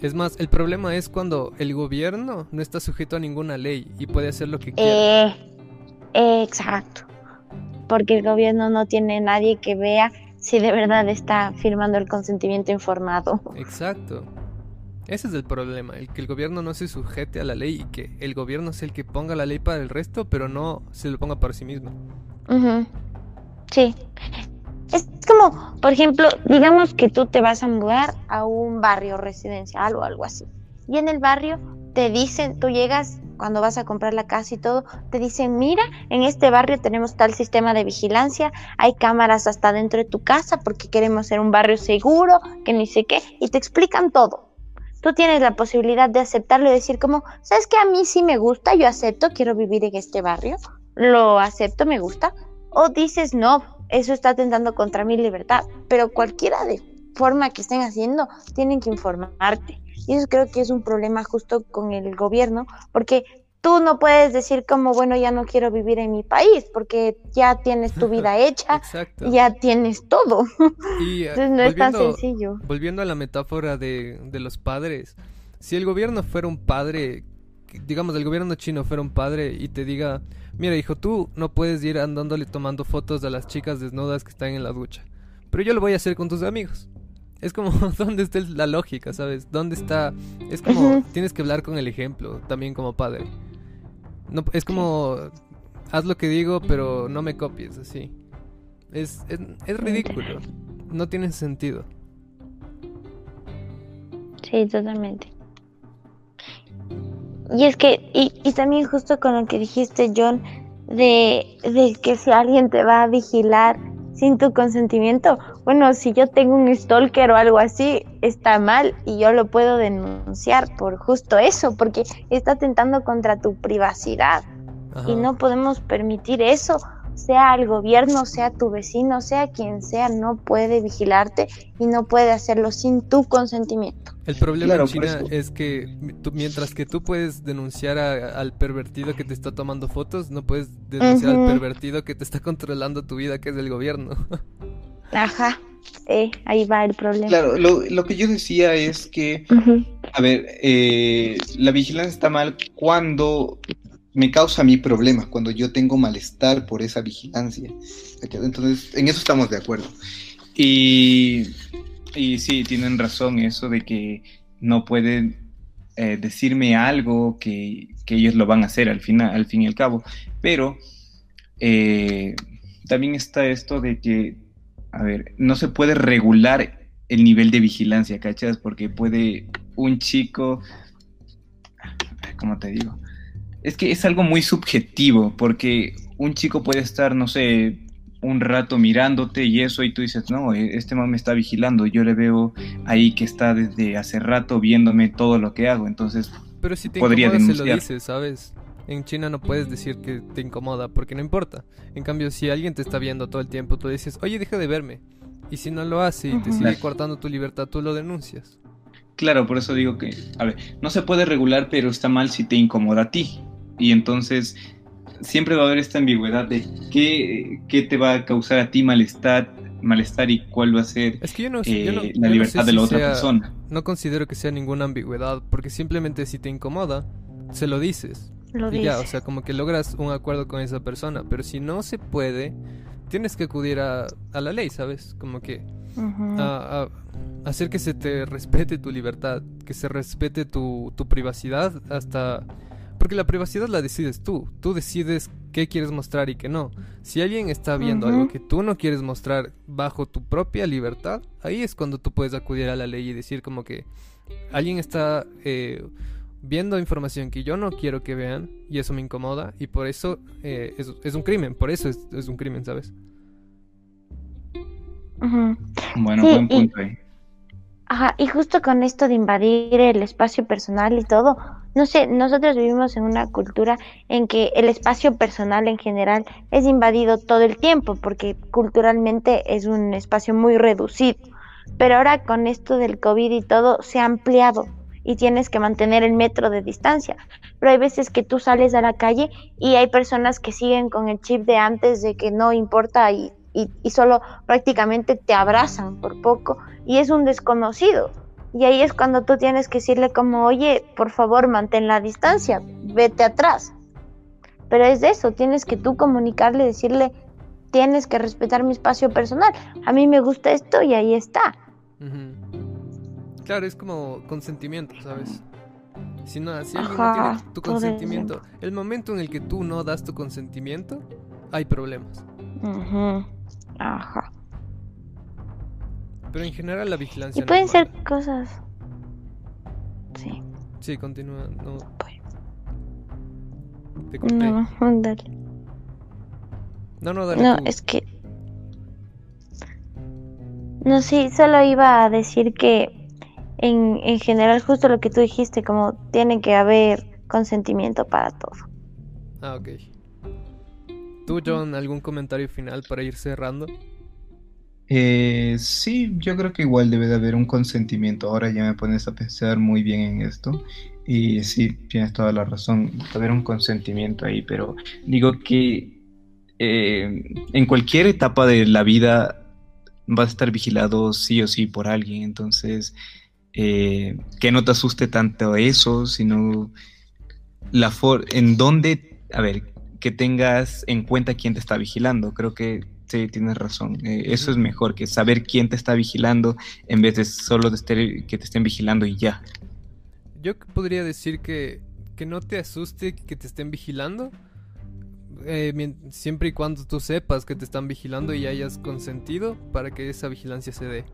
Es más, el problema es cuando el gobierno no está sujeto a ninguna ley y puede hacer lo que quiera. Eh, exacto. Porque el gobierno no tiene nadie que vea si de verdad está firmando el consentimiento informado. Exacto. Ese es el problema, el que el gobierno no se sujete a la ley y que el gobierno es el que ponga la ley para el resto, pero no se lo ponga para sí mismo. Sí. Es como, por ejemplo, digamos que tú te vas a mudar a un barrio residencial o algo así. Y en el barrio te dicen, tú llegas cuando vas a comprar la casa y todo, te dicen, mira, en este barrio tenemos tal sistema de vigilancia, hay cámaras hasta dentro de tu casa porque queremos ser un barrio seguro, que ni sé qué, y te explican todo. Tú tienes la posibilidad de aceptarlo y decir como, ¿sabes que a mí sí me gusta? Yo acepto, quiero vivir en este barrio, lo acepto, me gusta. O dices, no, eso está atentando contra mi libertad. Pero cualquiera de forma que estén haciendo, tienen que informarte. Y eso creo que es un problema justo con el gobierno, porque tú no puedes decir como, bueno, ya no quiero vivir en mi país, porque ya tienes tu vida hecha, ya tienes todo. Y, eh, Entonces no es tan sencillo. Volviendo a la metáfora de, de los padres, si el gobierno fuera un padre, digamos, el gobierno chino fuera un padre y te diga, mira hijo, tú no puedes ir andándole tomando fotos a las chicas desnudas que están en la ducha, pero yo lo voy a hacer con tus amigos. Es como, ¿dónde está la lógica, sabes? ¿Dónde está? Es como, tienes que hablar con el ejemplo, también como padre. No, es como, haz lo que digo, pero no me copies, así. Es, es, ridículo. No tiene sentido. Sí, totalmente. Y es que, y, y también justo con lo que dijiste, John, de, de que si alguien te va a vigilar sin tu consentimiento, bueno, si yo tengo un stalker o algo así, está mal y yo lo puedo denunciar por justo eso, porque está atentando contra tu privacidad. Y no podemos permitir eso sea el gobierno, sea tu vecino, sea quien sea, no puede vigilarte y no puede hacerlo sin tu consentimiento. El problema en China es que mientras que tú puedes denunciar al pervertido que te está tomando fotos, no puedes denunciar al pervertido que te está controlando tu vida, que es el gobierno. Ajá, eh, ahí va el problema. Claro, lo, que yo decía es que, a ver, eh, la vigilancia está mal cuando me causa a mí problemas cuando yo tengo malestar por esa vigilancia. Entonces, en eso estamos de acuerdo. Y, y sí, tienen razón eso de que no pueden eh, decirme algo que, ellos lo van a hacer al, final, al fin y al cabo. Pero eh, también está esto de que, a ver, no se puede regular el nivel de vigilancia, ¿cachas? Porque puede un chico, ¿cómo te digo? Es que es algo muy subjetivo, porque un chico puede estar, no sé, un rato mirándote y eso, y tú dices, no, e, este man me está vigilando, yo le veo ahí que está desde hace rato viéndome todo lo que hago, entonces Pero si te podría denunciar. se lo dices, ¿sabes? En China no puedes decir que te incomoda, porque no importa. En cambio, si alguien te está viendo todo el tiempo, tú dices, oye, deja de verme. Y si no lo hace y te sigue cortando tu libertad, tú lo denuncias. Claro, por eso digo que, a ver, no se puede regular, pero está mal si te incomoda a ti. Y entonces siempre va a haber esta ambigüedad de qué, qué te va a causar a ti malestar, malestar y cuál va a ser eh, la libertad de la otra persona. No considero que sea ninguna ambigüedad, porque simplemente si te incomoda, se lo dices. Lo y ya, o sea, como que logras un acuerdo con esa persona, pero si no se puede, tienes que acudir a, a la ley, ¿sabes? Como que a, hacer que se te respete tu libertad, que se respete tu, tu privacidad hasta porque la privacidad la decides tú. Tú decides qué quieres mostrar y qué no. Si alguien está viendo algo que tú no quieres mostrar bajo tu propia libertad, ahí es cuando tú puedes acudir a la ley y decir como que alguien está eh, viendo información que yo no quiero que vean y eso me incomoda y por eso eh, es, un crimen. Por eso es, un crimen, ¿sabes? Bueno, buen punto ahí. Ajá, y justo con esto de invadir el espacio personal y todo, no sé, nosotros vivimos en una cultura en que el espacio personal en general es invadido todo el tiempo, porque culturalmente es un espacio muy reducido. Pero ahora con esto del COVID y todo se ha ampliado y tienes que mantener el metro de distancia. Pero hay veces que tú sales a la calle y hay personas que siguen con el chip de antes de que no importa y y, solo prácticamente te abrazan por poco y es un desconocido. Y ahí es cuando tú tienes que decirle como, oye, por favor, mantén la distancia, vete atrás. Pero es de eso, tienes que tú comunicarle, decirle, tienes que respetar mi espacio personal. A mí me gusta esto y ahí está. Claro, es como consentimiento, ¿sabes? Si no, si alguien no tiene tu consentimiento, el momento en el que tú no das tu consentimiento, hay problemas. Ajá. Pero en general la vigilancia. Y pueden ser cosas. Sí. Sí, continúa. No. Te No, dale. No, no, dale. No, es que. No, sí, solo iba a decir que en, en general, justo lo que tú dijiste, como tiene que haber consentimiento para todo. Ah, ok. ¿Tú, John, algún comentario final para ir cerrando? Eh, sí, yo creo que igual debe de haber un consentimiento. Ahora ya me pones a pensar muy bien en esto. Y sí, tienes toda la razón. Debe haber un consentimiento ahí, pero digo que eh, en cualquier etapa de la vida vas a estar vigilado sí o sí por alguien. Entonces, eh, que no te asuste tanto eso, sino la en dónde, a ver, que tengas en cuenta quién te está vigilando. Creo que sí, tienes razón. Eh, eso es mejor que saber quién te está vigilando en vez de solo de que te estén vigilando y ya. Yo podría decir que, que no te asuste que te estén vigilando. Eh, siempre y cuando tú sepas que te están vigilando y hayas consentido para que esa vigilancia se dé.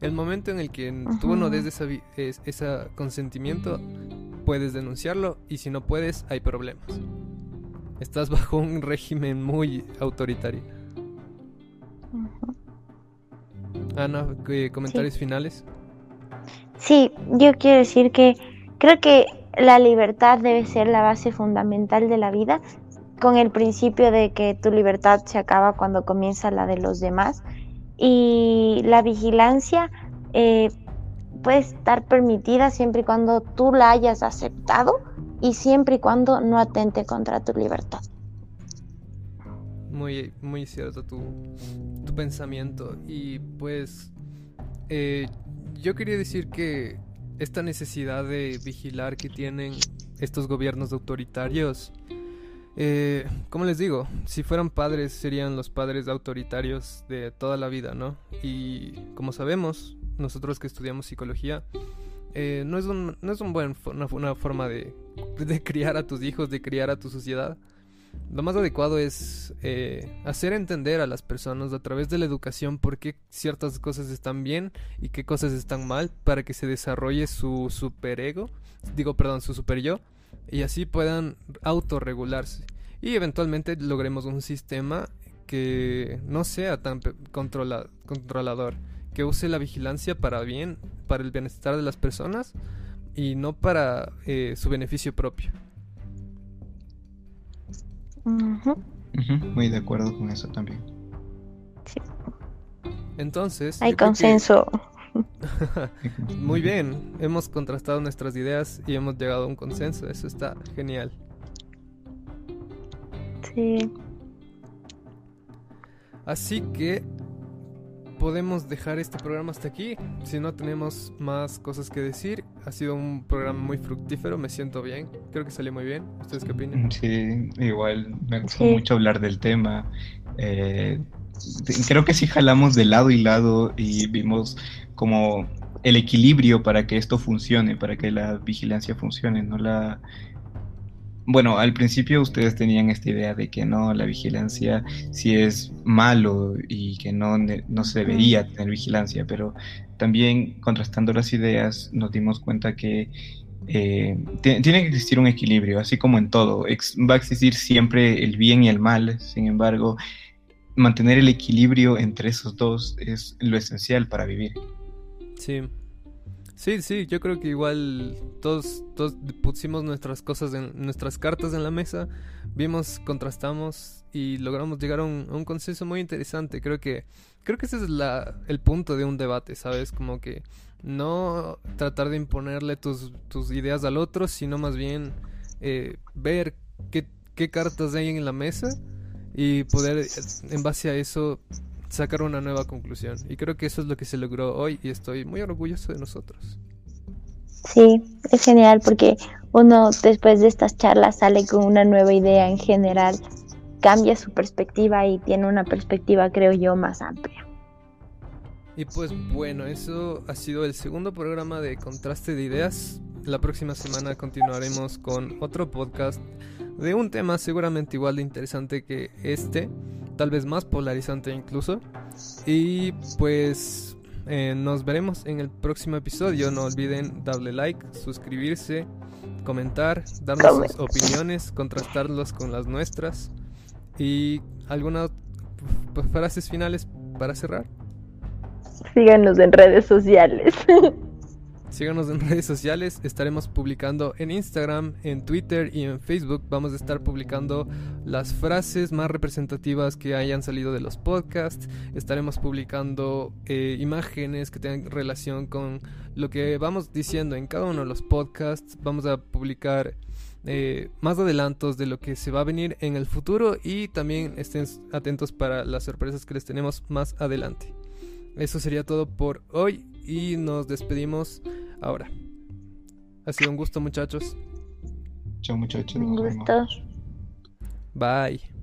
El momento en el que tú no des ese consentimiento, puedes denunciarlo y si no puedes, hay problemas. Estás bajo un régimen muy autoritario. Ana, ¿comentarios finales? Sí, yo quiero decir que creo que la libertad debe ser la base fundamental de la vida, con el principio de que tu libertad se acaba cuando comienza la de los demás y la vigilancia eh, puede estar permitida siempre y cuando tú la hayas aceptado y siempre y cuando no atente contra tu libertad. Muy, muy cierto tu, tu pensamiento. Y pues eh, yo quería decir que esta necesidad de vigilar que tienen estos gobiernos autoritarios eh, como les digo, si fueran padres serían los padres autoritarios de toda la vida, ¿no? Y como sabemos, nosotros que estudiamos psicología, eh, no, es un, no es un buen, una, forma de, de, criar a tus hijos, de criar a tu sociedad. Lo más adecuado es eh, hacer entender a las personas a través de la educación por qué ciertas cosas están bien y qué cosas están mal para que se desarrolle su superego, digo, perdón, su super yo y así puedan autorregularse y eventualmente logremos un sistema que no sea tan controlador, que use la vigilancia para bien, para el bienestar de las personas y no para eh, su beneficio propio. Muy de acuerdo con eso también. Entonces... Hay consenso. Muy bien, hemos contrastado nuestras ideas y hemos llegado a un consenso, eso está genial. Sí. Así que podemos dejar este programa hasta aquí. Si no tenemos más cosas que decir, ha sido un programa muy fructífero, me siento bien, creo que salió muy bien. ¿Ustedes qué opinan? Sí, igual me gustó mucho hablar del tema. Eh, creo que sí jalamos de lado y lado y vimos como el equilibrio para que esto funcione, para que la vigilancia funcione, no la... Bueno, al principio ustedes tenían esta idea de que no, la vigilancia sí es malo y que no, no se debería tener vigilancia, pero también contrastando las ideas nos dimos cuenta que eh, tiene que existir un equilibrio, así como en todo. va a existir siempre el bien y el mal, sin embargo, mantener el equilibrio entre esos dos es lo esencial para vivir. Sí. Sí, sí, yo creo que igual todos, todos pusimos nuestras cosas en nuestras cartas en la mesa, vimos, contrastamos y logramos llegar a un, consenso muy interesante. Creo que creo que ese es la, el punto de un debate, ¿sabes? Como que no tratar de imponerle tus, tus ideas al otro, sino más bien eh, ver qué, qué cartas hay en la mesa y poder en base a eso sacar una nueva conclusión. Y creo que eso es lo que se logró hoy y estoy muy orgulloso de nosotros. Sí, es genial porque uno después de estas charlas sale con una nueva idea en general, cambia su perspectiva y tiene una perspectiva, creo yo, más amplia. Y pues bueno, eso ha sido el segundo programa de Contraste de Ideas. La próxima semana continuaremos con otro podcast de un tema seguramente igual de interesante que este tal vez más polarizante incluso. Y pues eh, nos veremos en el próximo episodio. No olviden darle like, suscribirse, comentar, darnos sus opiniones, contrastarlos con las nuestras. Y algunas frases finales para cerrar. Síganos en redes sociales. Síganos en redes sociales, estaremos publicando en Instagram, en Twitter y en Facebook. Vamos a estar publicando las frases más representativas que hayan salido de los podcasts. Estaremos publicando eh, imágenes que tengan relación con lo que vamos diciendo en cada uno de los podcasts. Vamos a publicar eh, más adelantos de lo que se va a venir en el futuro y también estén atentos para las sorpresas que les tenemos más adelante. Eso sería todo por hoy y nos despedimos ahora. Ha sido un gusto, muchachos. Chao, muchachos. Un gusto. Bye.